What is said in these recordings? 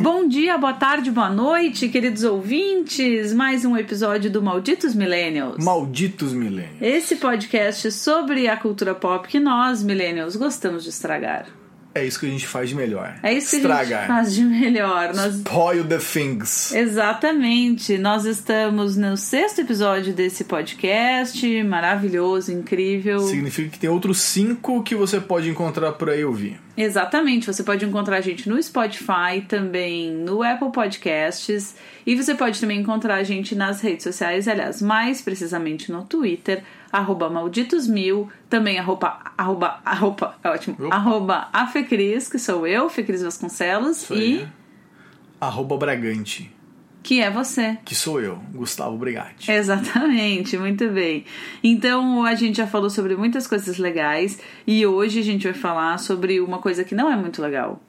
Bom dia, boa tarde, boa noite, queridos ouvintes. Mais um episódio do Malditos Millennials. Malditos milênios. Esse podcast sobre a cultura pop que nós, millennials, gostamos de estragar. É isso que a gente faz de melhor. É isso que a Estragar. gente faz de melhor. Nós Spoil the things. Exatamente. Nós estamos no sexto episódio desse podcast, maravilhoso, incrível. Significa que tem outros cinco que você pode encontrar por aí ouvir. Exatamente. Você pode encontrar a gente no Spotify, também no Apple Podcasts, e você pode também encontrar a gente nas redes sociais, aliás, mais precisamente no Twitter, arroba malditosmil, também arroba, arroba, arroba, é ótimo, Opa. arroba afecris, que sou eu, Fecris Vasconcelos, aí, e né? Arroba Bragante, que é você. que sou eu, Gustavo Brigatti. Exatamente, muito bem. Então a gente já falou sobre muitas coisas legais e hoje a gente vai falar sobre uma coisa que não é muito legal,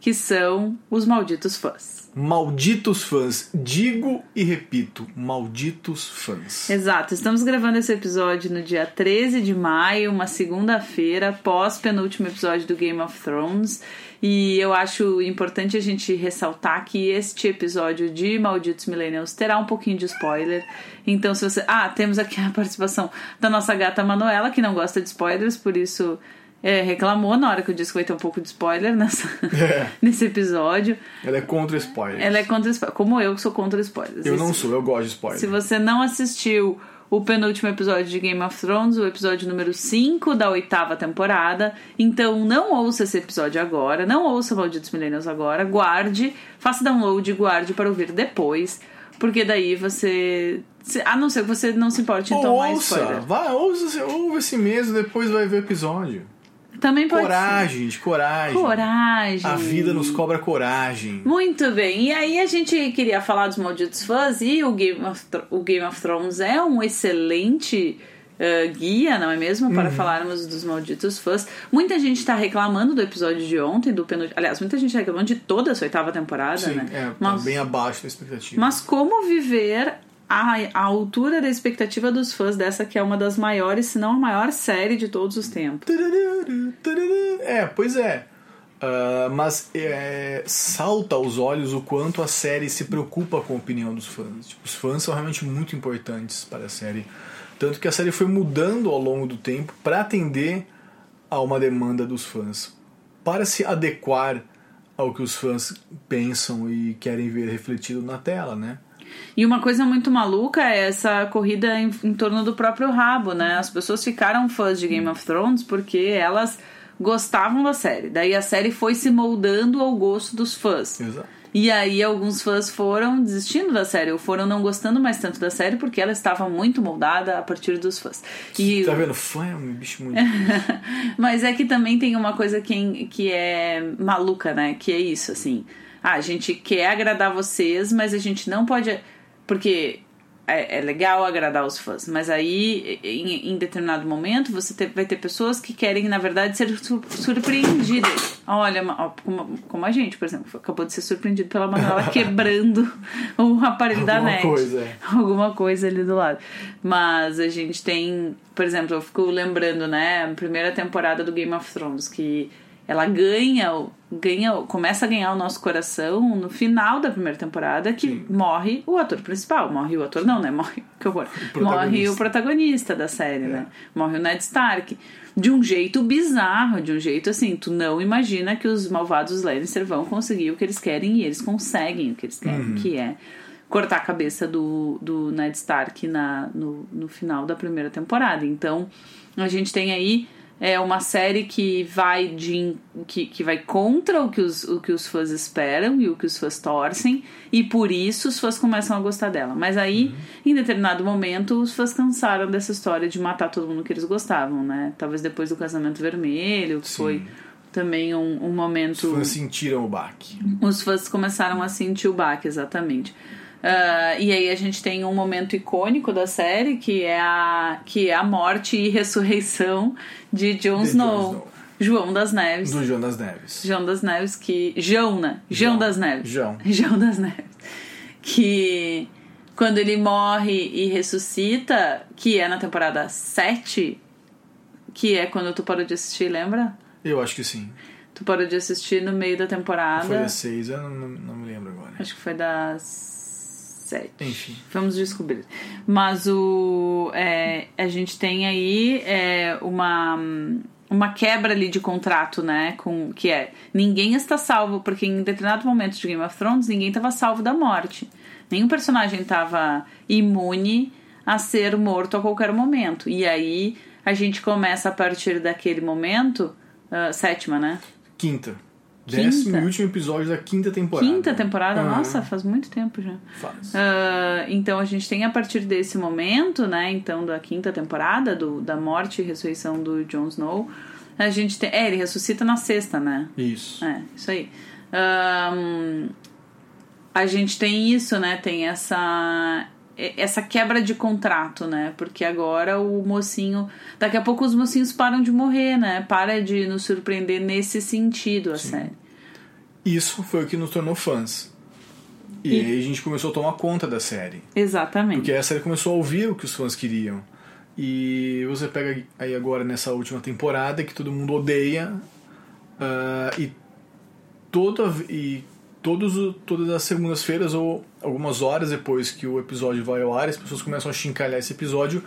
que são os malditos fãs. Malditos fãs. Digo e repito, malditos fãs. Exato, estamos gravando esse episódio no dia 13 de maio, uma segunda-feira, pós penúltimo episódio do Game of Thrones. E eu acho importante a gente ressaltar que este episódio de Malditos Millennials terá um pouquinho de spoiler. Então, se você. Ah, temos aqui a participação da nossa gata Manuela, que não gosta de spoilers, por isso é, reclamou na hora que eu disse que vai ter um pouco de spoiler nessa, É. nesse episódio. Ela é contra spoilers. Ela é contra spoilers, como eu que sou contra spoilers. Eu não sou, eu gosto de spoilers. se você não assistiu o penúltimo episódio de Game of Thrones, o episódio número 5 da oitava temporada, então não ouça esse episódio agora, não ouça Malditos Millennials agora, guarde, faça download e guarde para ouvir depois, porque daí você. A não ser que você não se importe em tomar ouça, spoiler. vai, ouça, ouve esse mesmo, depois vai ver o episódio. Também pode Coragem, gente, coragem. ser. Coragem. A vida nos cobra coragem. Muito bem, e aí a gente queria falar dos malditos fãs e o Game of, o Game of Thrones é um excelente eh, guia, não é mesmo? Uhum. Para falarmos dos malditos fãs. Muita gente está reclamando do episódio de ontem, do penúltimo. Aliás, muita gente tá reclamando de toda essa oitava temporada, Sim, né? é, tá mas, bem abaixo da expectativa. mas como viver a, a altura da expectativa dos fãs dessa que é uma das maiores, se não a maior série de todos os tempos? É, pois é. Ah, mas é, salta aos olhos o quanto a série se preocupa com a opinião dos fãs. Tipo, os fãs são realmente muito importantes para a série. Tanto que a série foi mudando ao longo do tempo para atender a uma demanda dos fãs. Para se adequar ao que os fãs pensam e querem ver refletido na tela, né? E uma coisa muito maluca é essa corrida em, em torno do próprio rabo, né? As pessoas ficaram fãs de Game of Thrones porque elas gostavam da série. Daí a série foi se moldando ao gosto dos fãs. Exato. E aí alguns fãs foram desistindo da série, ou foram não gostando mais tanto da série porque ela estava muito moldada a partir dos fãs. E Tá vendo? Fã é um bicho muito. Mas é que também tem uma coisa que, que é maluca, né? Que é isso, assim. Ah, a gente quer agradar vocês, mas a gente não pode. Porque é, é legal agradar os fãs, mas aí, em, em determinado momento, você te- vai ter pessoas que querem, na verdade, ser sur- surpreendidas. Olha, como, como a gente, por exemplo, acabou de ser surpreendido pela Manuela quebrando o aparelho da Alguma net coisa, é. alguma coisa ali do lado. Mas a gente tem, por exemplo, eu fico lembrando, né, a primeira temporada do Game of Thrones, que ela ganha, o- ganha, o- começa a ganhar o nosso coração no final da primeira temporada, que morre o ator principal. Morre o ator, não, né? Morre, que horror. Morre o protagonista da série, né? Morre o Ned Stark. De um jeito bizarro, de um jeito assim, tu não imagina que os malvados Lannister vão conseguir o que eles querem e eles conseguem o que eles querem, que é cortar a cabeça do, do Ned Stark na, no, no final da primeira temporada. Então, a gente tem aí é uma série que vai de que, que vai contra o que, os, o que os fãs esperam e o que os fãs torcem, e por isso os fãs começam a gostar dela. Mas aí, em determinado momento, os fãs cansaram dessa história de matar todo mundo que eles gostavam, né? Talvez depois do casamento vermelho, que Sim. foi também um, um momento Os fãs sentiram o baque. os fãs começaram a sentir o baque, exatamente. Ah, e aí a gente tem um momento icônico da série que é a, que é a morte e ressurreição de Jon Snow, Snow. João das Neves. Do João das Neves. João das Neves que. João, né? João João. das Neves. João. João das Neves. Que quando ele morre e ressuscita, que é na temporada 7, que é quando tu parou de assistir, lembra? Eu acho que sim. Tu parou de assistir no meio da temporada. Foi das seis, eu não, não, não me lembro agora. Acho que foi das sete. Enfim. Vamos descobrir. Mas o é, a gente tem aí é, uma uma quebra ali de contrato, né? Com que é ninguém está salvo porque em determinado momento de Game of Thrones ninguém estava salvo da morte. Nenhum personagem estava imune a ser morto a qualquer momento. E aí a gente começa a partir daquele momento, uh, sétima, né? Quinta. Décimo e último episódio da quinta temporada. Quinta temporada? Nossa, faz muito tempo já. Faz. Uh, então a gente tem a partir desse momento, né? Então, da quinta temporada, do, da morte e ressurreição do Jon Snow. A gente tem. É, ele ressuscita na sexta, né? Isso. É, isso aí. Um, a gente tem isso, né? Tem essa essa quebra de contrato, né? Porque agora o mocinho. Daqui a pouco os mocinhos param de morrer, né? Para de nos surpreender nesse sentido, a Sim. série. Isso foi o que nos tornou fãs. E, E- aí a gente começou a tomar conta da série. Exatamente. Porque a série começou a ouvir o que os fãs queriam. E você pega aí agora nessa última temporada que todo mundo odeia. ah, e toda, e todos, todas as segundas-feiras ou algumas horas depois que o episódio vai ao ar, as pessoas começam a chincalhar esse episódio.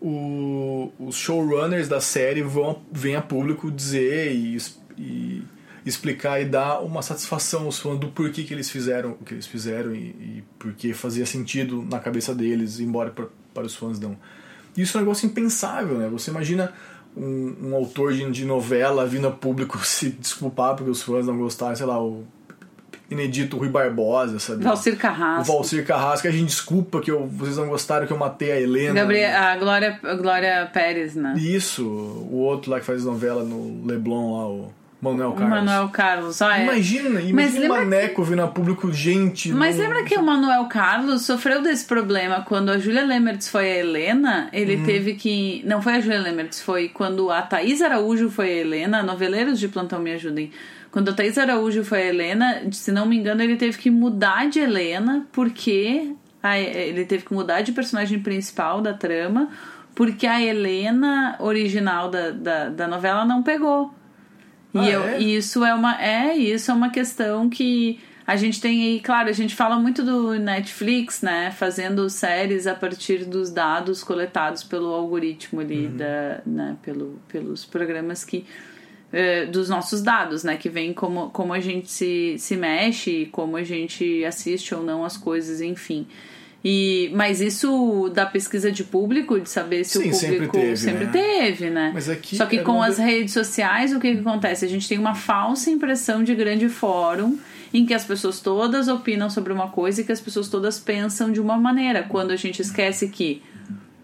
o- os showrunners da série vão vêm a público dizer e, e explicar e dar uma satisfação aos fãs do porquê que eles fizeram o que eles fizeram e, e porque fazia sentido na cabeça deles, embora pra, para os fãs não. Isso é um negócio impensável, né? Você imagina um, um autor de, de novela vindo a público se desculpar porque os fãs não gostaram, sei lá, o Inedito Rui Barbosa, sabe? Valcir O Carrasco. Valcir Carrasco, a gente desculpa que eu, vocês não gostaram que eu matei a Helena. Gabriel, a Glória, a Glória Pérez, né? Isso, o outro lá que faz novela no Leblon lá, o Manuel Carlos. Manuel Carlos. Ó, é. Imagina, Mas imagina o Maneco vindo a público, gente. Mas não- lembra que o Manuel Carlos sofreu desse problema quando a Júlia Lemertz foi a Helena? Ele Uhum. teve que. Não foi a Júlia Lemertz, foi quando a Thaís Araújo foi a Helena. Noveleiros de plantão me ajudem. Quando a Thaís Araújo foi a Helena, se não me engano, ele teve que mudar de Helena porque. a- ele teve que mudar de personagem principal da trama porque a Helena original da, da, da novela não pegou. E Ah, eu, é? e isso é uma é isso é uma questão que a gente tem aí, claro, a gente fala muito do Netflix, né, fazendo séries a partir dos dados coletados pelo algoritmo ali Uhum. da, né, pelo, pelos programas que eh, dos nossos dados, né, que vem como, como a gente se, se mexe, como a gente assiste ou não as coisas, enfim. E, mas isso da pesquisa de público, de saber se Sim, o sempre público teve, sempre né? teve, né? Mas aqui Só que é com as de- redes sociais, o que, que acontece? A gente tem uma falsa impressão de grande fórum em que as pessoas todas opinam sobre uma coisa e que as pessoas todas pensam de uma maneira, quando a gente esquece que,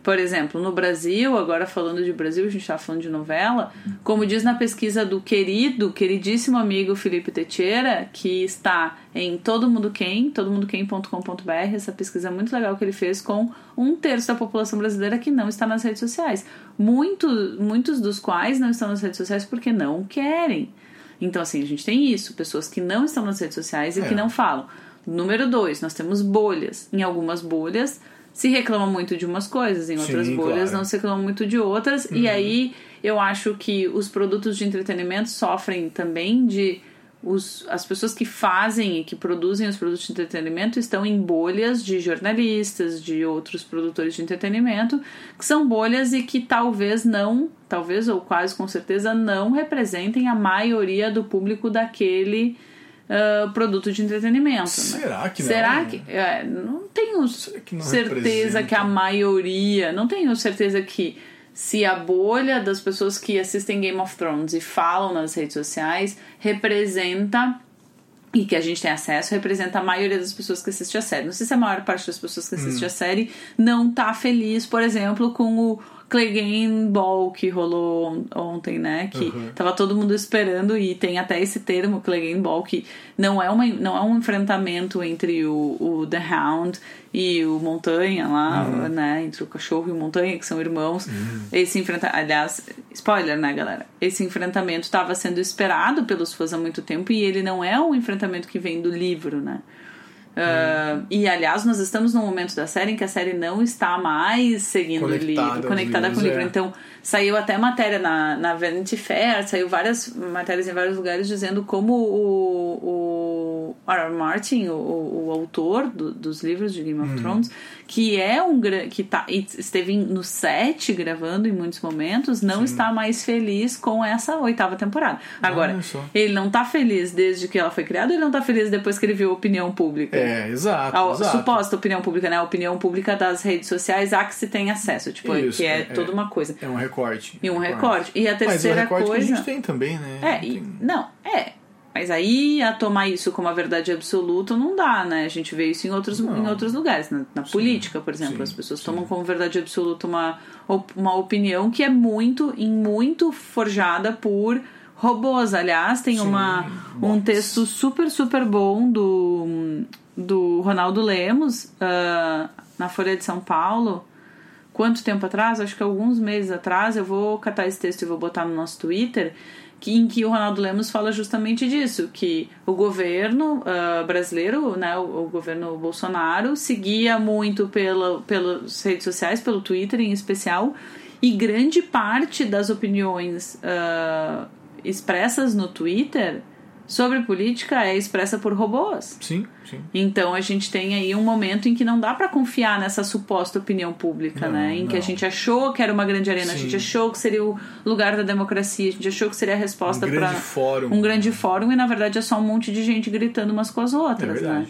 por exemplo, no Brasil, agora falando de Brasil, a gente está falando de novela, como diz na pesquisa do querido, queridíssimo amigo Felipe Teixeira, que está em Todo Mundo Quem, todomundoquem.com.br, essa pesquisa muito legal que ele fez com um terço da população brasileira que não está nas redes sociais. Muito, muitos dos quais não estão nas redes sociais porque não querem. Então, assim, a gente tem isso, pessoas que não estão nas redes sociais e É. que não falam. Número dois, nós temos bolhas. Em algumas bolhas se reclama muito de umas coisas, em outras Sim, bolhas claro. Uhum. não se reclama muito de outras. E aí eu acho que os produtos de entretenimento sofrem também de. Os, as pessoas que fazem e que produzem os produtos de entretenimento estão em bolhas de jornalistas, de outros produtores de entretenimento, que são bolhas e que talvez não, talvez ou quase com certeza não representem a maioria do público daquele ah, produto de entretenimento. né? Será que não? Será que. é, não tenho que não certeza representa? que a maioria. Não tenho certeza que se a bolha das pessoas que assistem Game of Thrones e falam nas redes sociais representa. E que a gente tem acesso, representa a maioria das pessoas que assistem a série. Não sei se a maior parte das pessoas que assistem Hum. a série não tá feliz, por exemplo, com o Clegane Ball que rolou on- ontem, né? Que Uhum. tava todo mundo esperando e tem até esse termo, Clegane Ball, que não é, uma, não é um enfrentamento entre o, o The Hound e o Montanha lá, Uhum. né? Entre o cachorro e o Montanha, que são irmãos. Esse enfrentamento, aliás, spoiler, né, galera? Esse enfrentamento estava sendo esperado pelos fãs há muito tempo e ele não é um enfrentamento que vem do livro, né? Uh, E aliás, nós estamos num momento da série em que a série não está mais seguindo o livro, conectada livros, com o livro. é. Então, saiu até matéria na, na Vanity Fair, saiu várias matérias em vários lugares dizendo como o, o R.R. Martin, o, o, autor do- dos livros de. Game of Thrones, que é um que tá, esteve no set gravando em muitos momentos, não está mais feliz com essa oitava temporada. Agora, ele não tá feliz desde que ela foi criada, ele não tá feliz depois que ele viu a opinião pública. É, exato. A exato. suposta opinião pública, né? A opinião pública das redes sociais a que se tem acesso, tipo, Isso, que é, é- toda uma coisa. É um recorte. E um recorte. E a Mas é o terceira recorte coisa. que a gente tem também, né? É, e- não, é. Mas aí a tomar isso como a verdade absoluta não dá, né? A gente vê isso em outros, Não. em outros lugares. Na, na política, por exemplo, sim, as pessoas sim. tomam como verdade absoluta uma, uma opinião que é muito, em muito forjada por robôs. Aliás, tem uma, um texto super, super bom do, do Ronaldo Lemos ah, na Folha de São Paulo. Quanto tempo atrás? Acho que alguns meses atrás. Eu vou catar esse texto e vou botar no nosso Twitter. Que, em que o Ronaldo Lemos fala justamente disso, que o governo ah, brasileiro, né, o, o governo Bolsonaro, seguia muito pela, pelas redes sociais, pelo Twitter em especial, e grande parte das opiniões ah, expressas no Twitter sobre política é expressa por robôs. Sim, sim. Então a gente tem aí um momento em que não dá pra confiar nessa suposta opinião pública, Não, né? Em que a não. gente achou que era uma grande arena, a Sim. gente achou que seria o lugar da democracia, a gente achou que seria a resposta Um para grande fórum. um grande fórum e na verdade é só um monte de gente gritando umas com as outras, É né?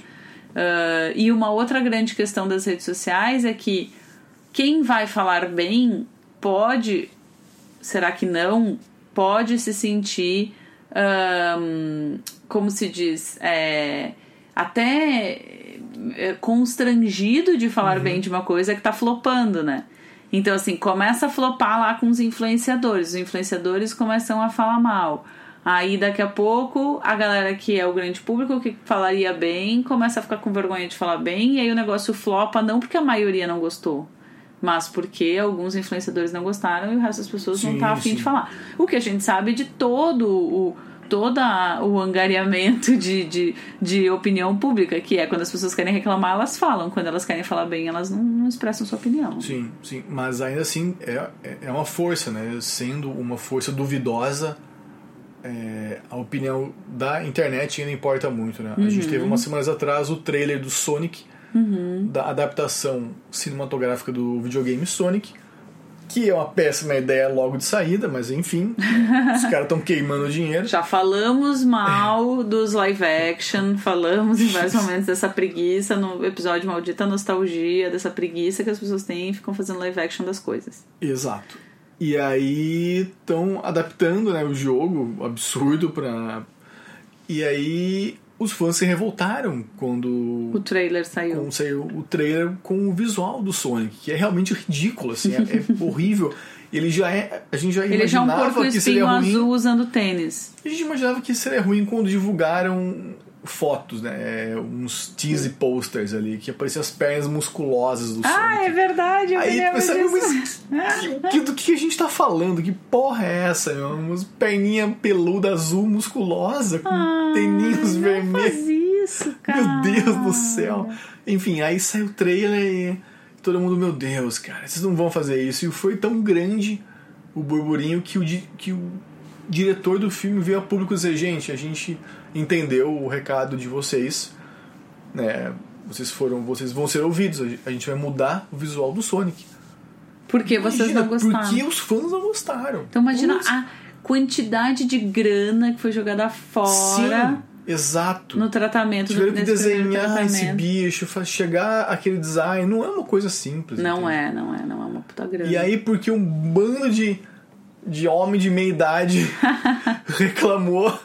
Ah, e uma outra grande questão das redes sociais é que quem vai falar bem pode, será que não, pode se sentir, ahn, como se diz, é, até é, constrangido de falar bem de uma coisa que tá flopando, né? Então, assim, começa a flopar lá com os influenciadores. Os influenciadores começam a falar mal. Aí, daqui a pouco, a galera que é o grande público, que falaria bem, começa a ficar com vergonha de falar bem. E aí o negócio flopa, não porque a maioria não gostou, mas porque alguns influenciadores não gostaram e o resto das pessoas não Sim, tá afim de falar. O que a gente sabe de todo o todo o angariamento de, de, de opinião pública, que é quando as pessoas querem reclamar, elas falam. Quando elas querem falar bem, elas não, não expressam sua opinião. Sim, sim. Mas ainda assim é, é- é uma força, né? Sendo uma força duvidosa, é, a opinião da internet ainda importa muito, né? A gente Uhum. teve umas semanas atrás o trailer do Sonic, da adaptação cinematográfica do videogame Sonic, que é uma péssima ideia logo de saída, mas enfim, os caras estão queimando dinheiro. Já falamos mal dos live action, falamos em vários momentos dessa preguiça no episódio Maldita Nostalgia, dessa preguiça que as pessoas têm e ficam fazendo live action das coisas. Exato. E aí estão adaptando né, o jogo, absurdo, pra. E aí os fãs se revoltaram quando O trailer saiu. quando saiu o trailer com o visual do Sonic, que é realmente ridículo, assim, é, é horrível. Ele já é. A gente já Ele já é um imaginava porco que seria ruim. azul usando tênis. A gente imaginava que seria ruim quando divulgaram fotos, né? é, Uns tease posters ali, que apareciam as pernas musculosas do Sonic. Ah, é verdade, eu Aí sabe, disso. mas que, que- do que a gente tá falando? Que porra é essa, meu? Umas perninha peluda azul musculosa com Ah, teninhos vermelhos. faz isso, cara. Meu Deus do céu. Enfim, aí saiu o trailer e todo mundo, meu Deus, cara, vocês não vão fazer isso. E foi tão grande o burburinho que o, que o diretor do filme veio a público dizer, gente, a gente entendeu o recado de vocês, né? Vocês foram, vocês vão ser ouvidos. A gente vai mudar o visual do Sonic. Porque vocês Imagina, não gostaram. Porque os fãs não gostaram. Então imagina a quantidade de grana que foi jogada fora Sim, exato. no tratamento Tiveram que desenhar esse bicho, chegar aquele design, não é uma coisa simples. Não entendeu? é, não é, não é uma puta grana. E aí, porque um bando de, de homem de meia idade reclamou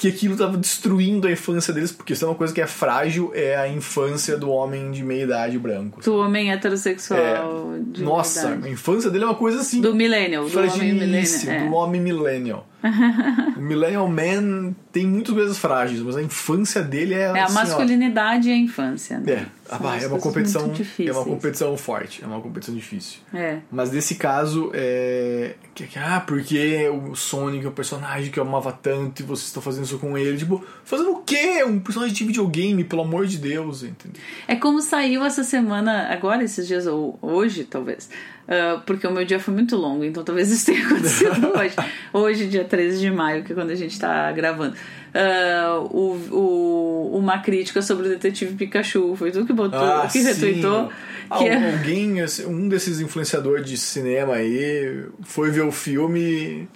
que aquilo estava destruindo a infância deles, porque isso é uma coisa que é frágil, é a infância do homem de meia idade branco. Do homem heterossexual. É, Nossa, a infância dele é uma coisa assim. Do millennial, do homem millennial. do É. homem millennial. o Millennial Man tem muitas coisas frágeis, mas a infância dele é. É a assim, masculinidade ó, e a infância. Né? É, ah, é uma competição. É uma competição forte, é uma competição difícil. É. Mas nesse caso, é. Ah, porque o Sonic é um personagem que eu amava tanto e vocês estão fazendo isso com ele. Tipo, fazendo o quê? Um personagem de videogame, pelo amor de Deus, entendeu? É como saiu essa semana, agora, esses dias, ou hoje, talvez Uh, porque o meu dia foi muito longo, então talvez isso tenha acontecido hoje. Hoje, dia 13 de maio, que é quando a gente tá gravando. Uh, o, o, uma crítica sobre o detetive Pikachu. Foi tu que botou, ah, que retweetou. Que é... Alguém, um desses influenciadores de cinema aí, foi ver o filme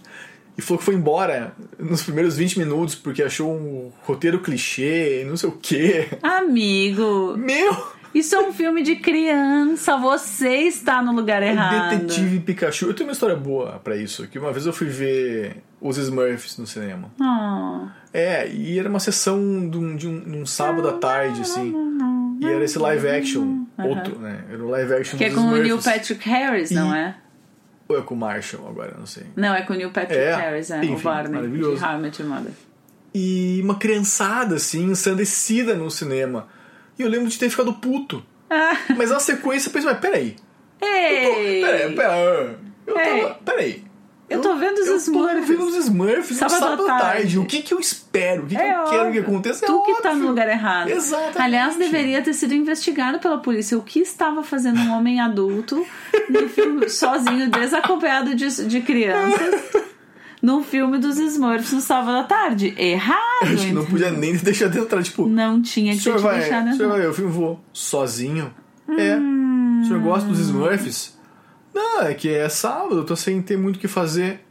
e falou que foi embora nos primeiros 20 minutos porque achou um roteiro clichê, não sei o quê. Amigo! Meu! Isso é um filme de criança, você está no lugar errado. Detetive Pikachu. Eu tenho uma história boa para isso. Que uma vez eu fui ver os Smurfs no cinema. Oh. É, e era uma sessão de um, de um, de um sábado à tarde, assim. E era esse live action. Outro, né? Era o live action Que é com Smurfs. o Neil Patrick Harris, e... não é? Ou é com o Marshall agora, não sei. Não, é com o Neil Patrick é, Harris, é. Enfim, o Barney. Maravilhoso. De How I Met Your Mother. E uma criançada, assim, ensandecida no cinema. E eu lembro de ter ficado puto. Ah. Mas na sequência eu pensei, mas peraí. Ei! Eu tô, peraí, peraí. Eu Ei. tava. Peraí. Eu tô vendo os eu Smurfs. tô vendo os Smurfs Sábado sábado tarde. tarde. O que que eu espero? O que, que É eu quero que óbvio. aconteça? É Tu que tá óbvio. no lugar errado. Exatamente. Aliás, deveria ter sido investigado pela polícia. O que estava fazendo um homem adulto no filme, sozinho, desacompanhado de, de crianças, num filme dos Smurfs no sábado à tarde? Errado! Acho que não podia nem deixar de entrar. Tipo, Não tinha o que te vai, deixar o dentro. senhor vai o filme vou sozinho? É. O senhor gosta dos Smurfs? Não, é que é sábado, eu tô sem ter muito o que fazer.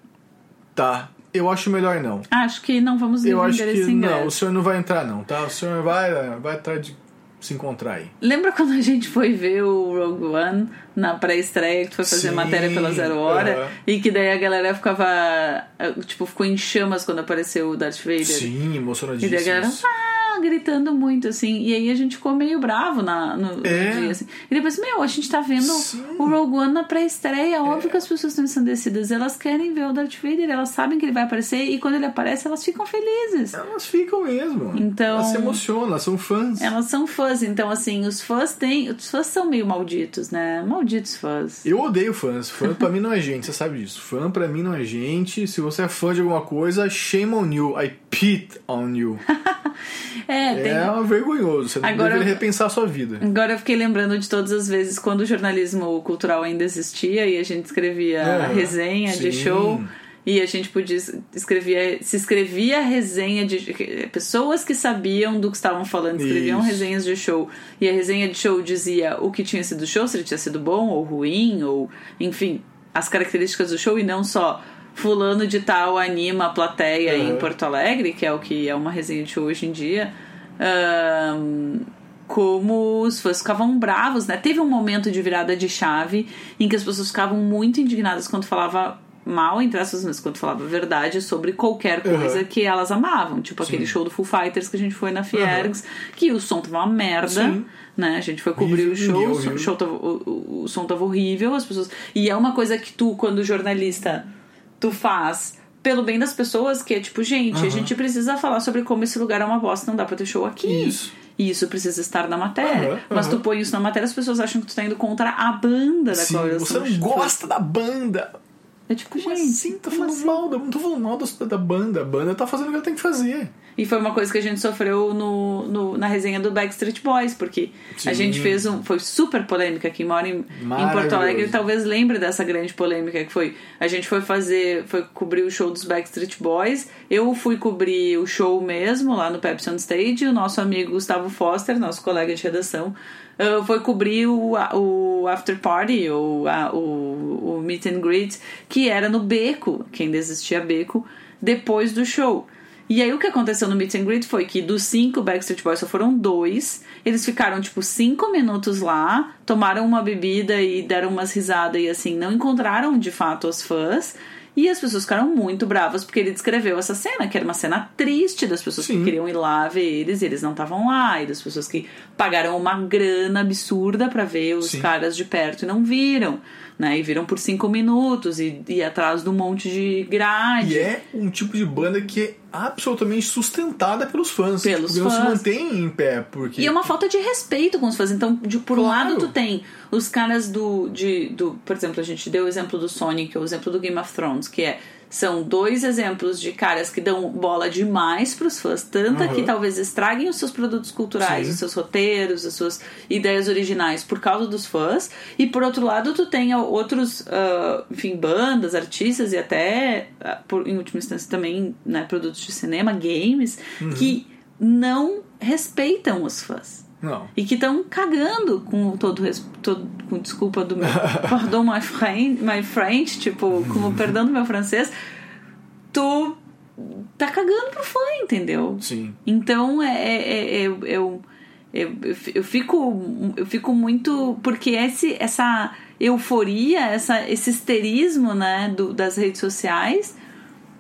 Tá. Eu acho melhor não. Acho que não vamos Eu acho que não, ingresso. o senhor não vai entrar não, tá? O senhor vai, vai atrás de se encontrar aí. Lembra quando a gente foi ver o Rogue One na pré-estreia, que tu foi fazer Sim, matéria pela Zero Hora, aham. e que daí a galera ficava, eh, tipo, ficou em chamas quando apareceu o Darth Vader. Sim, E emocionadíssimo. daí a galera, ah, gritando muito, assim. E aí a gente ficou meio bravo na, no, É. dia, assim. E depois, meu, a gente tá vendo Sim. o Rogue One na pré-estreia. Óbvio que as pessoas estão ensandecidas. Elas querem ver o Darth Vader, elas sabem que ele vai aparecer. E quando ele aparece, elas ficam felizes. Elas ficam mesmo. Então- Elas se emocionam, elas são fãs. Elas são fãs, então assim, os fãs têm. Os fãs são meio malditos, né? Malditos fãs. Eu odeio fãs. Fã pra mim não é gente, você sabe disso. Fã pra mim não é gente. Se você é fã de alguma coisa, shame on you. I pit on you. É, tem. É vergonhoso. Você Agora- deveria repensar a sua vida. Agora eu fiquei lembrando de todas as vezes quando o jornalismo cultural ainda existia e a gente escrevia Aham, resenha de sim. show e a gente podia escrevia se escrevia resenha de pessoas que sabiam do que estavam falando escreviam Isso. resenhas de show e a resenha de show dizia o que tinha sido o show se ele tinha sido bom ou ruim ou enfim as características do show e não só fulano de tal anima a plateia em Aham. Porto Alegre que é o que é uma resenha de hoje em dia Ahn, como os fãs ficavam bravos, né? Teve um momento de virada de chave em que as pessoas ficavam muito indignadas quando falava mal, entre aspas, mas quando falava verdade sobre qualquer coisa Uhum. que elas amavam. Tipo aquele show do Full Fighters que a gente foi na Fiergs, que o som tava uma merda, Sim. né? A gente foi cobrir o show, o, show tava, o- o som tava horrível, as pessoas... E é uma coisa que tu, quando jornalista, tu faz pelo bem das pessoas, que é tipo, gente, a Aham. gente precisa falar sobre como esse lugar é uma bosta, não dá pra ter show aqui. Isso. E isso precisa estar na matéria. Aham, Mas tu põe isso na matéria, as pessoas acham que tu tá indo contra a banda da Sim, qual você não gosta da banda. É tipo, Como gente, assim? Tá falando assim? mal, da- não tô falando mal da, da banda. A banda tá fazendo o que ela tem que fazer. E foi uma coisa que a gente sofreu no, no- na resenha do Backstreet Boys, porque a Sim. gente fez um. Foi super polêmica. Quem mora em, em Porto. Alegre talvez lembre dessa grande polêmica que foi. A gente foi fazer. Foi cobrir o show dos Backstreet Boys. Eu fui cobrir o show mesmo lá no Pepsi on Stage. E o nosso amigo Gustavo Foster, nosso colega de redação, ah, foi cobrir o, o After Party, ou o, o Meet and Greet, que era no Beco, que ainda existia Beco, depois do show. E aí o que aconteceu no Meet and Greet foi que dos cinco Backstreet Boys só foram dois. Eles ficaram tipo cinco minutos lá, tomaram uma bebida e deram umas risadas e assim, não encontraram de fato os fãs. E as pessoas ficaram muito bravas porque ele descreveu essa cena, que era uma cena triste das pessoas Sim. que queriam ir lá ver eles e eles não estavam lá, e das pessoas que pagaram uma grana absurda pra ver os Sim. caras de perto e não viram, né? E viram por cinco minutos e, e atrás de um monte de grade. E é um tipo de banda que é absolutamente sustentada pelos fãs. Pelos porque não se fãs. mantém em pé. Porque... E é uma falta de respeito com os fãs. Então, de, por um Claro. lado, tu tem os caras do, de, do. Por exemplo, a gente deu o exemplo do Sonic, ou o exemplo do Game of Thrones, que é. São dois exemplos de caras que dão bola demais pros fãs, tanto Uhum. que talvez estraguem os seus produtos culturais, Sim. os seus roteiros, as suas ideias originais por causa dos fãs. E por outro lado, tu tem outros, ah, enfim, bandas, artistas e até, ah, por, em última instância, também né, produtos de cinema, games, Uhum. que não respeitam os fãs. Não. E que estão cagando com todo, todo com desculpa do meu pardon my friend, my friend, tipo, com o perdão do meu francês, tu tá cagando pro fã, entendeu? Sim. Então é, é, é- eu, eu, eu, eu fico eu fico muito porque esse essa euforia, essa esse histerismo, né, do, das redes sociais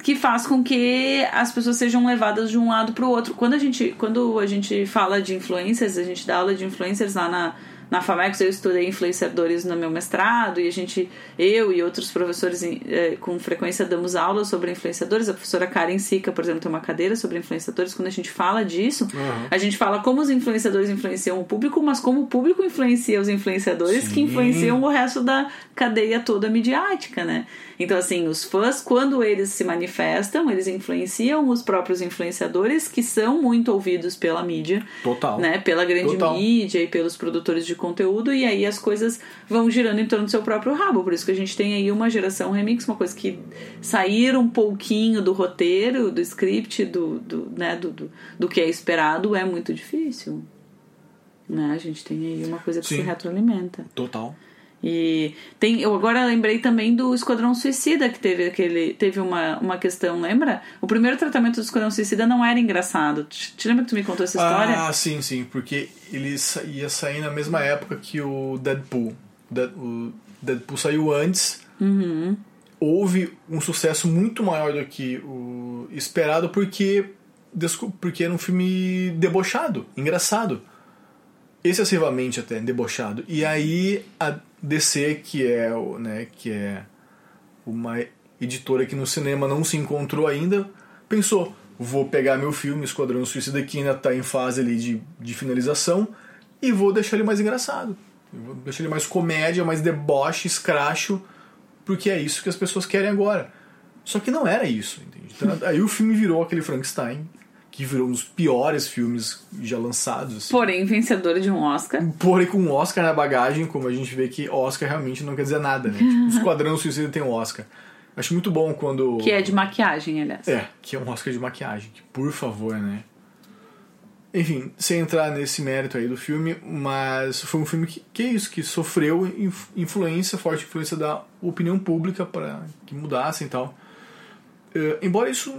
que faz com que as pessoas sejam levadas de um lado para o outro. Quando a gente quando a gente fala de influencers, a gente dá aula de influencers lá na na Famex eu estudei influenciadores no meu mestrado e a gente, eu e outros professores eh, com frequência damos aulas sobre influenciadores. A professora Karen Sica, por exemplo, tem uma cadeira sobre influenciadores. Quando a gente fala disso, Uhum. a gente fala como os influenciadores influenciam o público, mas como o público influencia os influenciadores que Sim. influenciam o resto da cadeia toda midiática, né? Então, assim, os fãs, quando eles se manifestam, eles influenciam os próprios influenciadores, que são muito ouvidos pela mídia, Total. né? Pela grande Total. mídia e pelos produtores de conteúdo, e aí as coisas vão girando em torno do seu próprio rabo. Por isso que a gente tem aí uma geração remix, uma coisa que sair um pouquinho do roteiro, do script, do, do, né, do, do, do que é esperado é muito difícil. Né? A gente tem aí uma coisa que Sim. se retroalimenta. Total. E tem, eu agora lembrei também do Esquadrão Suicida, que teve aquele. Teve uma, uma questão, lembra? O primeiro tratamento do Esquadrão Suicida não era engraçado. Te, te lembra que tu me contou essa história? Ah, sim, sim. Porque ele ia sair na mesma época que o Deadpool. Dead- o Deadpool saiu antes. Uhum. Houve um sucesso muito maior do que o esperado porque, porque era um filme debochado, engraçado. Excessivamente até, debochado. E aí a DC, que é, né, que é uma editora que no cinema não se encontrou ainda, pensou, vou pegar meu filme Esquadrão Suicida que ainda está em fase ali de, de finalização e vou deixar ele mais engraçado. Vou deixar ele mais comédia, mais deboche, escracho, porque é isso que as pessoas querem agora. Só que não era isso, entende? Então, aí o filme virou aquele Frankenstein, que virou um dos piores filmes já lançados. assim. Porém, vencedor de um Oscar. Porém, com um Oscar na bagagem, como a gente vê que Oscar realmente não quer dizer nada, né? Tipo, o Esquadrão Suicida tem um Oscar. Acho muito bom quando. Que é de maquiagem, aliás. É, que é um Oscar de maquiagem. Que, por favor, né? Enfim, sem entrar nesse mérito aí do filme, mas foi um filme que, que é isso, que sofreu inf- influência, forte influência da opinião pública para que mudassem e tal. Eh, embora isso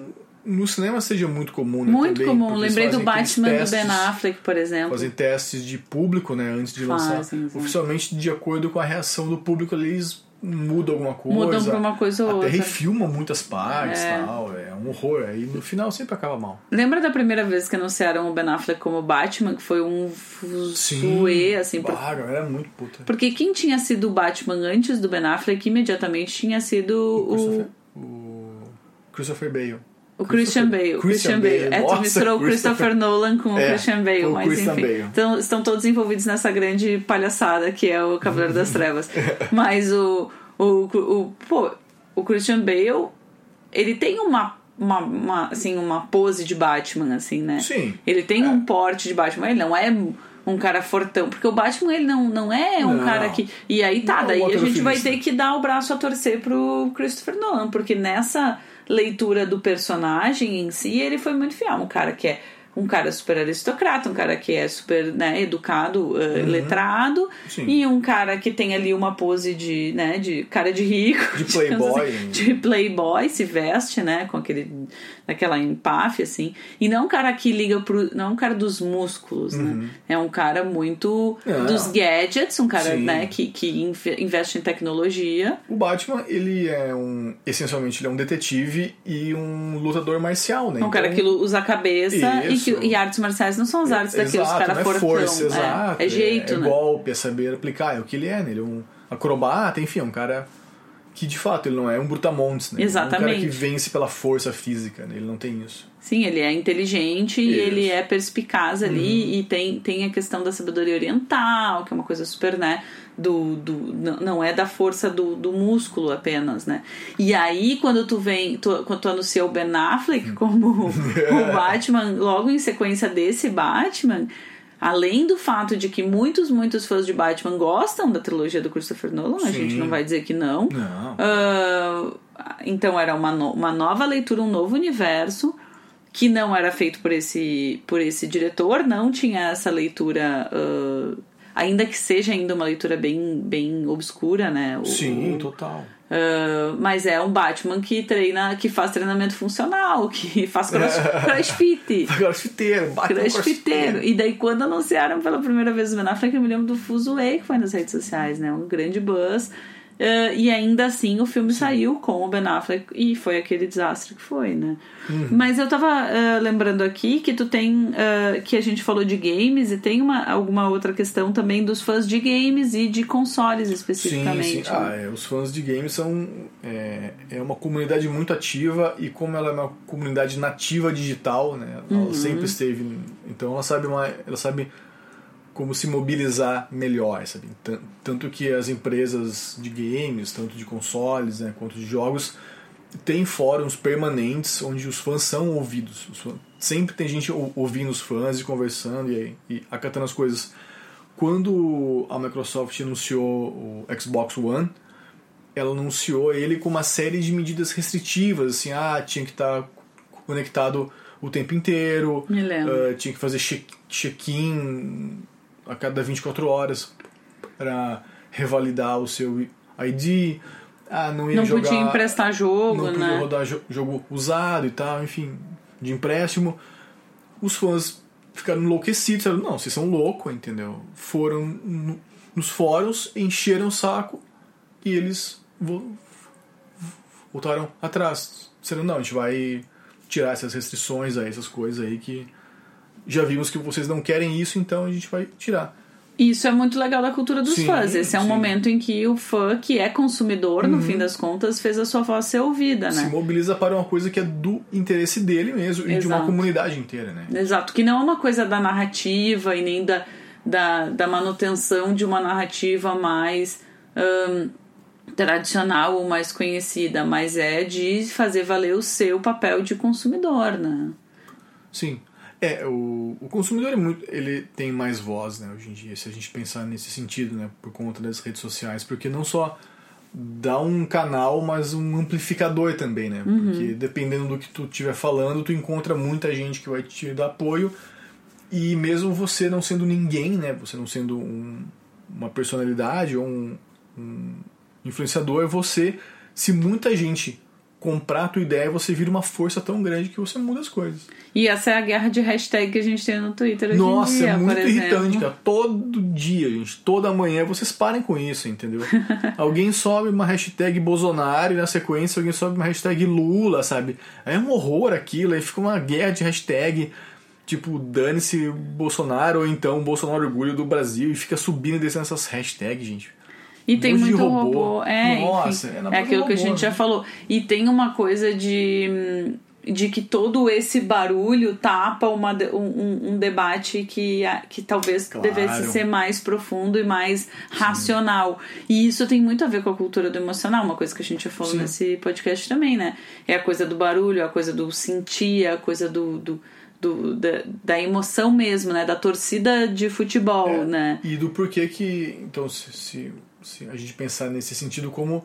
no cinema seja muito comum, né? Muito também, comum. Lembrei do Batman do testes- Ben Affleck, por exemplo. fazem testes de público, né, antes de lançar. Fazem, sim. Oficialmente, de acordo com a reação do público, eles mudam alguma coisa. Mudam pra uma coisa ou Até outra. refilmam muitas partes e É. tal. É um horror. Aí no final sempre acaba mal. Lembra da primeira vez que anunciaram o Ben Affleck como Batman? Que foi um suê, assim. por- Ah, a galera é muito puta. Porque quem tinha sido o Batman antes do Ben Affleck imediatamente tinha sido O o, Christopher, o Christopher Bale. O Christian Bale. Christian Bale. É, tu misturou o Christopher Nolan com o É, Christian Bale, com o mas Christian enfim. Bale. Então, estão todos envolvidos nessa grande palhaçada que é o Cavaleiro das Trevas. Mas o, o, o, pô, o Christian Bale, ele tem uma, uma, uma, assim, uma pose de Batman, assim, né? Sim. Ele tem um porte de Batman, ele não é um cara fortão, porque o Batman ele não, não é um Não. cara que. E aí tá, Não é daí a gente vai ter que dar o braço a torcer pro Christopher Nolan, porque nessa leitura do personagem em si, ele foi muito fiel. Um cara que é um cara super aristocrata, um cara que é super né, educado, uh, letrado, Sim. e um cara que tem ali uma pose de, né, de cara de rico, De digamos playboy. assim, de playboy, se veste, né, com aquele daquela empáfia assim, e não um cara que liga pro, não um cara dos músculos, né? É um cara muito Não. dos gadgets, um cara, Sim. né, que que inve- investe em tecnologia. O Batman, ele é um. Essencialmente, ele é um detetive e um lutador marcial, né? É um cara que usa a cabeça e, que, e artes marciais não são as artes daqueles Exato, caras é força, é, exato. é jeito, é, né? golpe, é saber aplicar. É o que ele é, né? Ele é um acrobata, enfim, é um cara que de fato ele não é um brutamontes, né? Ele É um cara Exatamente. que vence pela força física, né? Ele não tem isso. Sim, ele é inteligente e Isso. Uhum. ele é perspicaz ali e tem, tem a questão da sabedoria oriental, que é uma coisa super, né? Do, do, não- é da força do, do músculo apenas, né? E aí, quando tu vem, tu, quando tu anuncia o Ben Affleck como o Batman, logo em sequência desse Batman, além do fato de que muitos, muitos fãs de Batman gostam da trilogia do Christopher Nolan, a Sim. gente não vai dizer que não. Não. Ah, então era uma, no- uma nova leitura, um novo universo que não era feito por esse, por esse diretor, não tinha essa leitura, ah, ainda que seja ainda uma leitura bem, bem obscura, né? O- Sim, total. ah, mas é um Batman que treina, que faz treinamento funcional, que faz cross, crossfit. Crossfiteiro, Batman Crossfiteiro. E daí, quando anunciaram pela primeira vez o Ben Affleck, eu me lembro do Fuzuei, que foi nas redes sociais, né? Um grande buzz. Uh, e ainda assim o filme saiu com o Ben Affleck e foi aquele desastre que foi, né? Uhum. Mas eu tava uh, lembrando aqui que tu tem uh, que a gente falou de games e tem uma, alguma outra questão também dos fãs de games e de consoles Sim, especificamente. sim. Ah, é, os fãs de games são é, é uma comunidade muito ativa e como ela é uma comunidade nativa digital, né? Ela Uhum. sempre esteve, então ela sabe uma, ela sabe como se mobilizar melhor, sabe? Tan- Tanto que as empresas de games, tanto de consoles, né, quanto de jogos, têm fóruns permanentes onde os fãs são ouvidos. Os fãs- sempre tem gente ou- ouvindo os fãs e conversando e, e acatando as coisas. Quando a Microsoft anunciou o Xbox One, ela anunciou ele com uma série de medidas restritivas, assim, ah, tinha que estar conectado o tempo inteiro, ah, tinha que fazer check- check-in a cada 24 horas para revalidar o seu ID, ah, não ia Não jogar, podia emprestar jogo, não podia né? rodar jo- jogo usado e tal, enfim, de empréstimo. Os fãs ficaram enlouquecidos, disseram, não, vocês são loucos, entendeu? Foram no- nos fóruns, encheram o saco e eles vo- voltaram atrás. Disseram, não, a gente vai tirar essas restrições aí, essas coisas aí que já vimos que vocês não querem isso, então a gente vai tirar. Isso é muito legal da cultura dos Sim, fãs. Esse é um sim. momento em que o fã, que é consumidor, no fim das contas, fez a sua voz ser ouvida, Se né? mobiliza para uma coisa que é do interesse dele mesmo e de uma Exato. comunidade inteira, né? Exato, que não é uma coisa da narrativa e nem da, da, da manutenção de uma narrativa mais ahn, tradicional ou mais conhecida, mas é de fazer valer o seu papel de consumidor, né? Sim. É, o, o consumidor é muito, ele tem mais voz, né, hoje em dia, se a gente pensar nesse sentido, né, por conta das redes sociais, porque não só dá um canal, mas um amplificador também, né? Porque dependendo do que tu estiver falando, tu encontra muita gente que vai te dar apoio e mesmo você não sendo ninguém, né, você não sendo um, uma personalidade ou um, um influenciador, você, se muita gente comprar a tua ideia, você vira uma força tão grande que você muda as coisas. E essa é a guerra de hashtag que a gente tem no Twitter hoje Nossa, em dia, é muito irritante, cara. Todo dia, gente, toda manhã, vocês parem com isso, entendeu? alguém sobe uma hashtag Bolsonaro e na sequência alguém sobe uma hashtag Lula, sabe? É um horror aquilo, aí fica uma guerra de hashtag, tipo, dane-se Bolsonaro ou então Bolsonaro orgulho do Brasil e fica subindo e descendo essas hashtags, gente. E tem muito robô. robô. É, Nossa, enfim, é na é aquilo do que a robô, gente já né? falou. E tem uma coisa de, de que todo esse barulho tapa uma, um, um- debate que, que talvez Claro. devesse ser mais profundo e mais racional. E isso tem muito a ver com a cultura do emocional, uma coisa que a gente já falou Sim. nesse podcast também, né? É a coisa do barulho, a coisa do sentir, a coisa do. do do- da, da emoção mesmo, né? Da torcida de futebol, né? E do porquê que, então, se, se, se a gente pensar nesse sentido como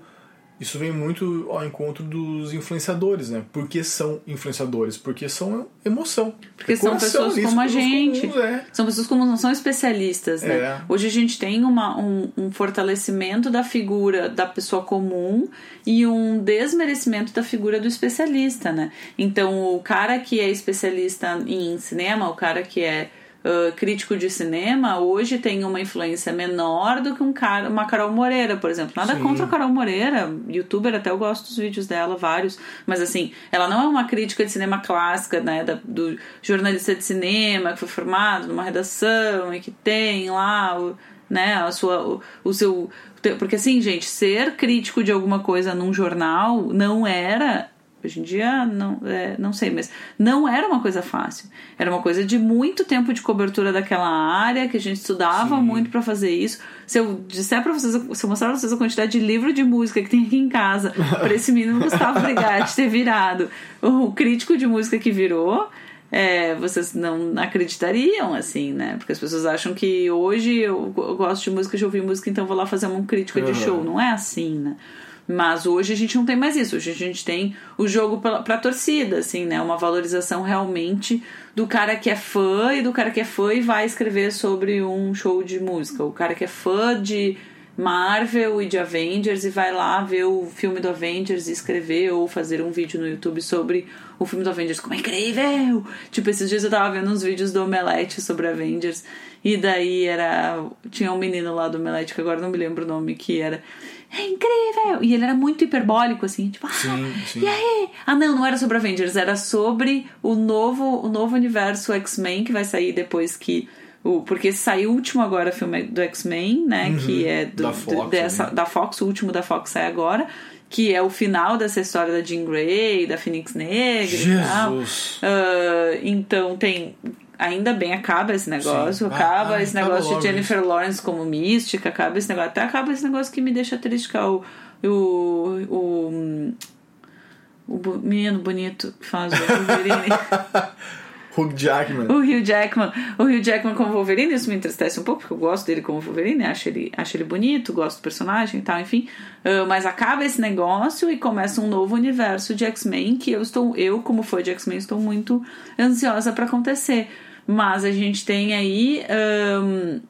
isso vem muito ao encontro dos influenciadores, né? Por que são influenciadores? Porque são emoção. Porque É são pessoas ali, como a gente. comuns, é. São pessoas como não são especialistas, né? É. Hoje a gente tem uma, um, um fortalecimento da figura da pessoa comum e um desmerecimento da figura do especialista, né? Então, o cara que é especialista em cinema, o cara que é uh, crítico de cinema, hoje tem uma influência menor do que um cara, uma Carol Moreira, por exemplo. Nada Sim. contra a Carol Moreira, youtuber, até eu gosto dos vídeos dela, vários. Mas assim, ela não é uma crítica de cinema clássica, né? da- do jornalista de cinema que foi formado numa redação e que tem lá o, né, a sua, o, o seu. Porque assim, gente, ser crítico de alguma coisa num jornal não era. Hoje em dia, não, é, não sei, mas não era uma coisa fácil. Era uma coisa de muito tempo de cobertura daquela área, que a gente estudava Sim. muito pra fazer isso. Se eu disser pra vocês, se eu mostrar pra vocês a quantidade de livro de música que tem aqui em casa, pra esse menino Gustavo Brigatti ter virado o crítico de música que virou, é, vocês não acreditariam, assim, né? Porque as pessoas acham que hoje eu, eu gosto de música, de ouvir música, então vou lá fazer uma crítica de Uhum. show. Não é assim, né? Mas hoje a gente não tem mais isso. Hoje a gente tem o jogo pra torcida, assim, né? Uma valorização realmente do cara que é fã e do cara que é fã e vai escrever sobre um show de música. O cara que é fã de Marvel e de Avengers e vai lá ver o filme do Avengers e escrever ou fazer um vídeo no YouTube sobre o filme do Avengers, como é incrível! Tipo, esses dias eu tava vendo uns vídeos do Omelete sobre Avengers e daí era. Tinha um menino lá do Omelete, que agora não me lembro o nome, que era. É incrível! E ele era muito hiperbólico, assim, tipo, ah, Sim, sim. e aí? Ah, não, não era sobre Avengers, era sobre o novo, o novo universo X-Men que vai sair depois que. O, porque saiu o último agora filme do X-Men, né? Que é do, Uhum. Da Fox, do- dessa, né? da Fox, o último da Fox sai agora. Que é o final dessa história da Jean Grey, da Phoenix Negra e tal. Jesus. Ah, então tem. Ainda bem acaba esse negócio, Sim. acaba Ah, esse negócio de Jennifer Lawrence como mística, acaba esse negócio. Até acaba esse negócio que me deixa triste, que é o. O. O, o menino bonito que faz o Wolverine. Hugh Jackman. o Hugh Jackman. O Hugh Jackman como Wolverine, isso me entristece um pouco, porque eu gosto dele como Wolverine, acho ele, acho ele bonito, gosto do personagem e tal, enfim. Ah, mas acaba esse negócio e começa um novo universo de X-Men que eu estou, eu, como fã de X-Men, estou muito ansiosa para acontecer. Mas a gente tem aí. ahn,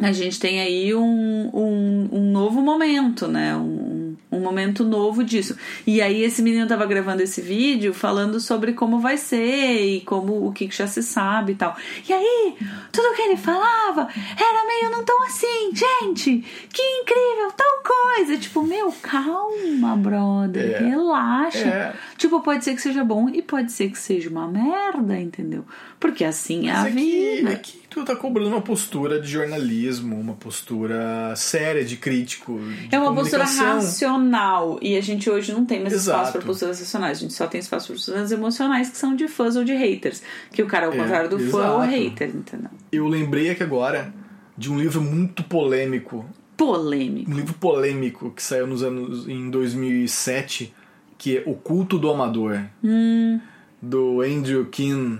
a gente tem aí um, um, um novo momento, né? Um, um momento novo disso. E aí esse menino tava gravando esse vídeo falando sobre como vai ser e como o que já se sabe e tal. E aí, tudo que ele falava era meio não tão assim, gente, que incrível, tal coisa. Tipo, meu, calma, brother, É. relaxa. É. Tipo, pode ser que seja bom e pode ser que seja uma merda, entendeu? Porque assim é a Mas é que, vida. é que tu tá cobrando uma postura de jornalismo, uma postura séria de crítico. De É uma postura racional. E a gente hoje não tem mais espaço para posturas racionais. A gente só tem espaço para posturas emocionais, que são de fãs ou de haters. Que o cara, ao É, contrário do fã, é o exato. hater, entendeu? Eu lembrei aqui agora de um livro muito polêmico. Polêmico. Um livro polêmico que saiu nos anos em 2007, que é O Culto do Amador. Hum. Do Andrew Keane.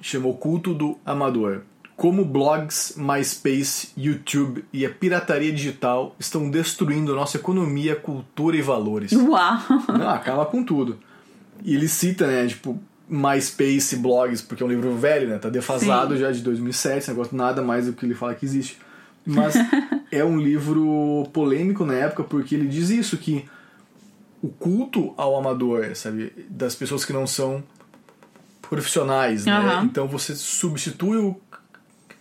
Chamou Culto do Amador. Como blogs, MySpace, YouTube e a pirataria digital estão destruindo nossa economia, cultura e valores. Uau! Não, acaba com tudo. E ele cita, né, tipo, MySpace, blogs, porque é um livro velho, né, tá defasado Sim. já de 2007, esse negócio nada mais do que ele fala que existe. Mas é um livro polêmico na época porque ele diz isso, que o culto ao amador, sabe, das pessoas que não são profissionais, né, então você substitui o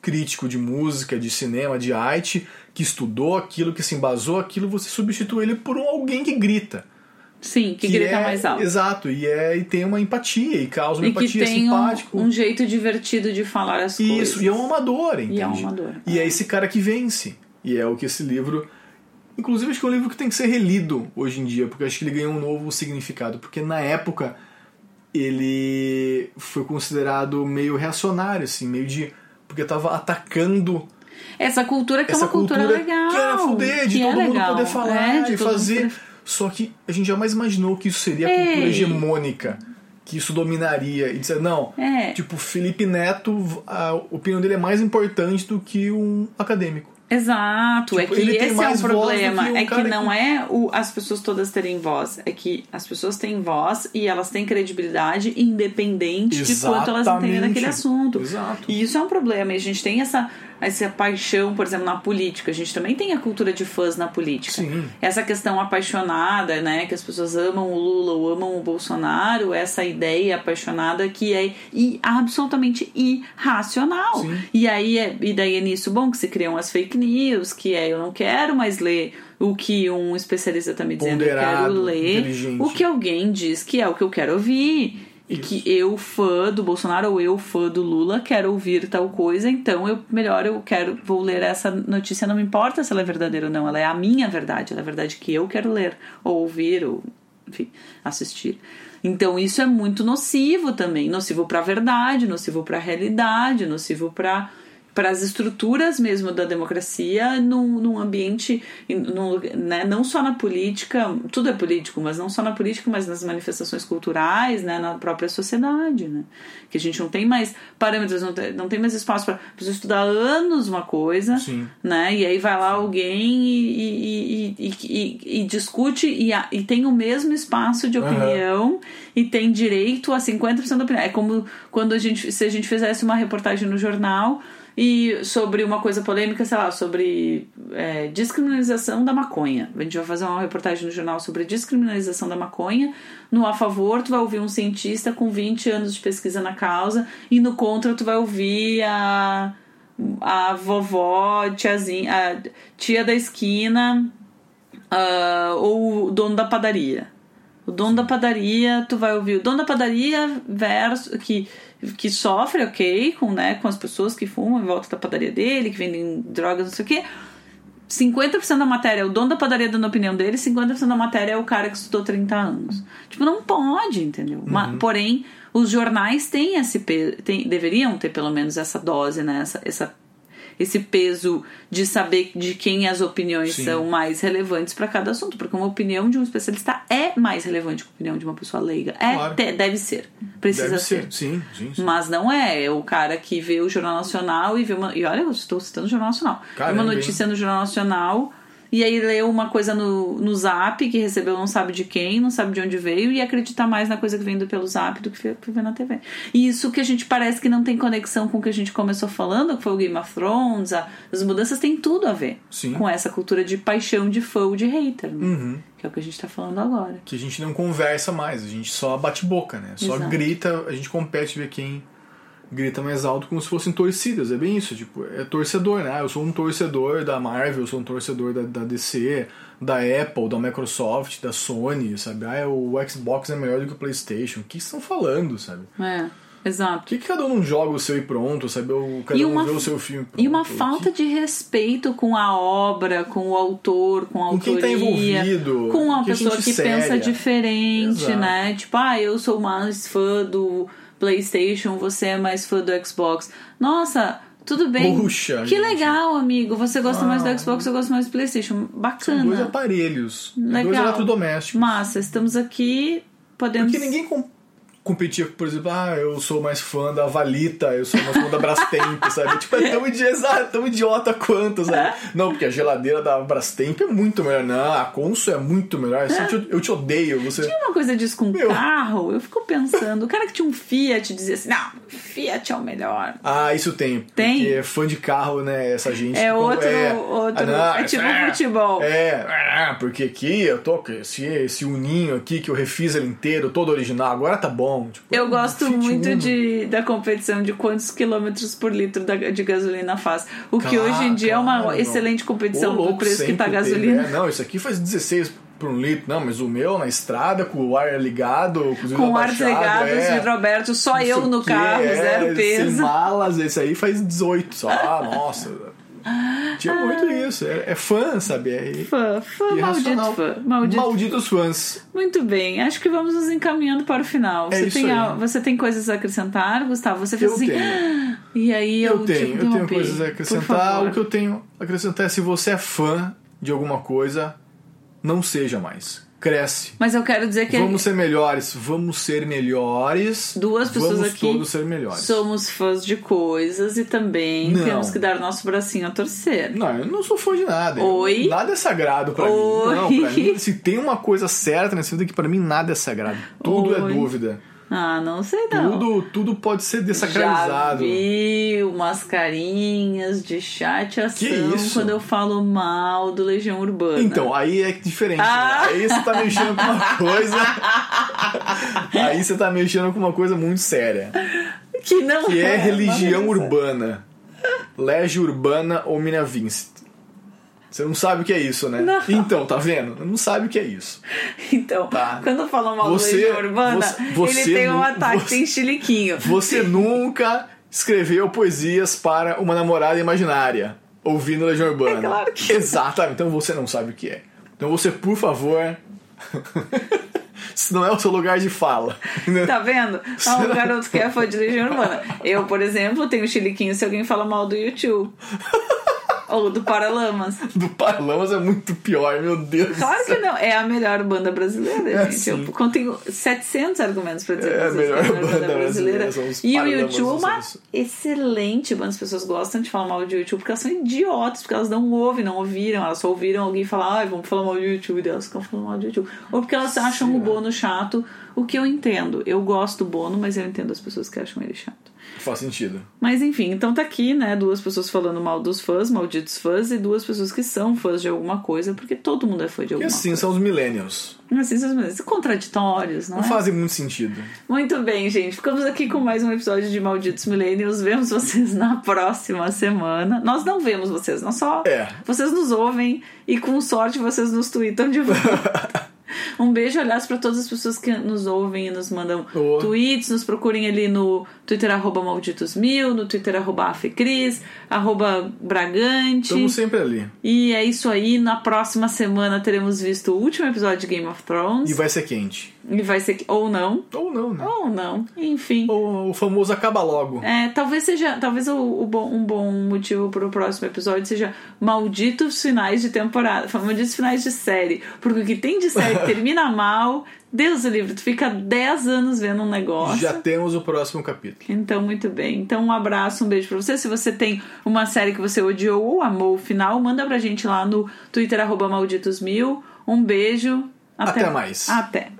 crítico de música, de cinema, de arte, que estudou aquilo, que se embasou aquilo, você substitui ele por um alguém que grita. Sim, que, grita é- mais alto. Exato, e, é, e tem uma empatia, e causa uma E que empatia tem um, simpático. um jeito divertido de falar as coisas. Isso, e é um amador, entende? E é um amador. E é esse cara que vence. E é o que esse livro. Inclusive, acho que é um livro que tem que ser relido hoje em dia, porque acho que ele ganhou um novo significado. Porque na época ele foi considerado meio reacionário, assim, meio de. Porque tava atacando Essa cultura que essa é uma cultura, legal. que era fuder, de que todo é mundo poder falar É, de e mundo fazer. poder- Só que a gente jamais imaginou que isso seria a cultura hegemônica, que isso dominaria. E dizer, não, É. tipo, Felipe Neto, a opinião dele é mais importante do que um acadêmico. Exato, Tipo, é que ele tem esse é do problema. que é que não que- é o, as pessoas todas terem voz, é que as pessoas têm voz e elas têm credibilidade independente de quanto elas entendem Exatamente. daquele assunto. Exato. E isso é um problema. E a gente tem essa, essa paixão, por exemplo, na política. A gente também tem a cultura de fãs na política. Sim. Essa questão apaixonada, né? Que as pessoas amam o Lula ou amam o Bolsonaro, essa ideia apaixonada que é absolutamente irracional. Sim. E aí é, e daí é nisso bom que se criam as fake news, que é eu não quero mais ler o que um especialista tá me dizendo, eu quero ler o que alguém diz que é o que eu quero ouvir. E que eu, fã do Bolsonaro, ou eu, fã do Lula, quero ouvir tal coisa, então eu melhor eu quero, vou ler essa notícia, não me importa se ela é verdadeira ou não, ela é a minha verdade, ela é a verdade que eu quero ler, ou ouvir, ou enfim, assistir. Então isso é muito nocivo também, nocivo para a verdade, nocivo para a realidade, nocivo para para as estruturas mesmo da democracia num, num ambiente, num, né, não só na política, tudo é político, mas não só na política, mas nas manifestações culturais, né, na própria sociedade, né, que a gente não tem mais parâmetros, não tem, não tem mais espaço para estudar anos uma coisa, Sim. né, e aí vai lá alguém e, e, e, e, discute e, tem o mesmo espaço de opinião e tem direito a 50% da opinião. É como quando a gente, se a gente fizesse uma reportagem no jornal e sobre uma coisa polêmica, sei lá, sobre é, descriminalização da maconha. A gente vai fazer uma reportagem no jornal sobre descriminalização da maconha. No a favor, tu vai ouvir um cientista com 20 anos de pesquisa na causa, e no contra, tu vai ouvir a, a vovó, tiazinha, a tia da esquina, ah, ou o dono da padaria. O dono da padaria, tu vai ouvir o dono da padaria versus que, que sofre, ok, com, né, com as pessoas que fumam em volta da padaria dele, que vendem drogas, não sei o quê. 50% da matéria é o dono da padaria dando a opinião dele, 50% da matéria é o cara que estudou 30 anos. Tipo, não pode, entendeu? Ma- porém, os jornais têm esse peso, deveriam ter pelo menos essa dose, né? Essa, essa, esse peso de saber de quem as opiniões Sim. são mais relevantes para cada assunto, porque uma opinião de um especialista é mais relevante que a opinião de uma pessoa leiga. É, Claro. te- deve ser. Precisa Deve ser. ser. Sim, sim, sim. Mas não é. É o cara que vê o Jornal Nacional e vê uma. E olha, eu estou citando o Jornal Nacional. Caramba, uma hein? notícia no Jornal Nacional e aí lê uma coisa no, no zap que recebeu não sabe de quem, não sabe de onde veio e acredita mais na coisa que vem do pelo zap do que vê na TV. E isso que a gente parece que não tem conexão com o que a gente começou falando, que foi o Game of Thrones, a- as mudanças têm tudo a ver Sim. com essa cultura de paixão de fã ou de hater, né? Uhum. que é o que a gente tá falando agora. Que a gente não conversa mais, a gente só bate boca, né? Só Exato. grita, a gente compete ver quem grita mais alto como se fossem torcidas. É bem isso, tipo, é torcedor, né? Ah, Eu sou um torcedor da Marvel, eu sou um torcedor da, da DC, da Apple, da Microsoft, da Sony, sabe? Ah, o Xbox é melhor do que o PlayStation. O que estão falando, sabe? É, exato. Por que, que cada um joga o seu e pronto, sabe? Ou cada E um uma- vê o seu filme pronto? E uma Que- falta de respeito com a obra, com o autor, com a Com quem tá envolvido, Com uma pessoa que pensa séria. diferente, Exato. né? Tipo, ah, eu sou mais fã do PlayStation, você é mais fã do Xbox. Nossa, tudo bem. Puxa, que gente. legal, amigo. Você gosta mais do Ah. Xbox, eu gosto mais do PlayStation. São Bacana. dois aparelhos, dois Legal. eletrodomésticos. Massa, estamos aqui. Podemos. Porque ninguém com- competia, por exemplo, ah, eu sou mais fã da Valita, eu sou mais fã da Brastemp, sabe? Tipo, é tão, idi- exato, tão idiota quanto, sabe? Não, porque a geladeira da Brastemp é muito melhor. Não, a Consul é muito melhor. Assim, eu, te, eu te odeio, você... Tinha uma coisa disso com Meu. carro, eu fico pensando, o cara que tinha um Fiat dizia assim, não, Fiat é o melhor. Ah, isso tem. Tem? Porque fã de carro, né? Essa gente. É outro- outro- é isso tipo futebol. É, ah, porque aqui eu tô com esse, esse uninho aqui que eu refiz ele inteiro, todo original, agora tá bom. Tipo, Eu gosto muito de, da competição de quantos quilômetros por litro da- de gasolina faz. O que hoje em dia é uma claro. excelente competição Ô, do louco, preço que tá a gasolina. teve, é. Não, isso aqui faz 16 por um litro. Não, mas o meu na estrada, com o ar ligado, com Com o ar desligado, é, aberto, só não eu no carro, é, zero Sem peso. malas, esse aí faz 18 só. Ah, nossa. Tinha muito isso. É, é fã, sabe? É Fã, fã, maldito fã. Maldito. Malditos fãs. Muito bem, acho que vamos nos encaminhando para o final. É Você, tem, você tem coisas a acrescentar, Gustavo? Você fez Eu assim. tenho. "Ah", E aí eu, Eu tenho, te eu tenho coisas a acrescentar. O que eu tenho a acrescentar é se você é fã de alguma coisa, não seja mais. Cresce. Mas eu quero dizer que Vamos ser melhores, vamos ser melhores. duas pessoas vamos aqui todos ser melhores. somos fãs de coisas e também Não. temos que dar nosso bracinho a torcer. Não, eu não sou fã de nada. Oi? Nada é sagrado pra Oi? mim. Não, pra mim, se tem uma coisa certa nessa vida que pra mim nada é sagrado. Tudo é Oi? dúvida. Ah, não sei não. Tudo, tudo pode ser Já desacralizado. vi umas carinhas de chateação Que isso? quando eu falo mal do Legião Urbana. Então, aí é diferente. Ah. Né? Aí você tá mexendo com uma coisa. aí você tá mexendo com uma coisa muito séria. que não Que é mas religião não é. urbana. Legio Urbana Omnia Vincit. Você não sabe o que é isso, né? Não. Então, tá vendo? Não sabe o que é isso. Então, Tá. quando falam mal Você- do Legião Urbana, você- ele tem um não- ataque, você- tem chiliquinho. Você nunca escreveu poesias para uma namorada imaginária ouvindo Legião Urbana. É claro que- Exatamente. Então você não sabe o que é. Então você, por favor. Isso não é o seu lugar de fala. Tá vendo? Ah, um garoto que é fã de Legião Urbana. Eu, por exemplo, tenho chiliquinho se alguém fala mal do YouTube. Ou do Paralamas. Do Parlamas é muito pior, meu Deus. Claro que não. É a melhor banda brasileira, É, gente. sim. Eu contenho 700 argumentos pra dizer É a que melhor é a melhor banda brasileira, os E o Paralamas, YouTube é uma excelente banda. As pessoas gostam de falar mal de YouTube porque elas são idiotas, porque elas não ouvem, não ouviram. Elas só ouviram alguém falar, ai, vamos falar mal do YouTube. E elas ficam falando mal do YouTube. Ou porque elas acham o Bono chato, o que eu entendo. Eu gosto do Bono, mas eu entendo as pessoas que acham ele chato. Faz sentido. Mas enfim, então tá aqui, né? Duas pessoas falando mal dos fãs, malditos fãs, e duas pessoas que são fãs de alguma coisa, porque todo mundo é fã de E alguma assim coisa. são os millennials. Assim, são os contraditórios, não, Não é? fazem muito sentido. Muito bem, gente. Ficamos aqui com mais um episódio de Malditos Millennials. Vemos vocês na próxima semana. Nós não vemos vocês, nós só. É. Vocês nos ouvem e com sorte vocês nos tweetam de volta. Um beijo, aliás, para todas as pessoas que nos ouvem e nos mandam Oh. tweets. Nos procurem ali no Twitter, arroba malditosmil, no Twitter, arroba afecris, arroba bragante. Estamos sempre ali. E é isso aí. Na próxima semana teremos visto o último episódio de Game of Thrones. E vai ser quente. E vai ser. Ou não. Ou não, né? Ou não. Enfim. Ou o famoso acaba logo. É, talvez seja. Talvez o, o bom, um bom motivo pro próximo episódio seja malditos finais de temporada. Malditos finais de série. Porque o que tem de série que termina mal, Deus o livre, tu fica 10 anos vendo um negócio. Já temos o próximo capítulo. Então, muito bem. Então, um abraço, um beijo pra você. Se você tem uma série que você odiou ou amou o final, manda pra gente lá no Twitter, arroba malditosmil. Um beijo. Até mais. Até.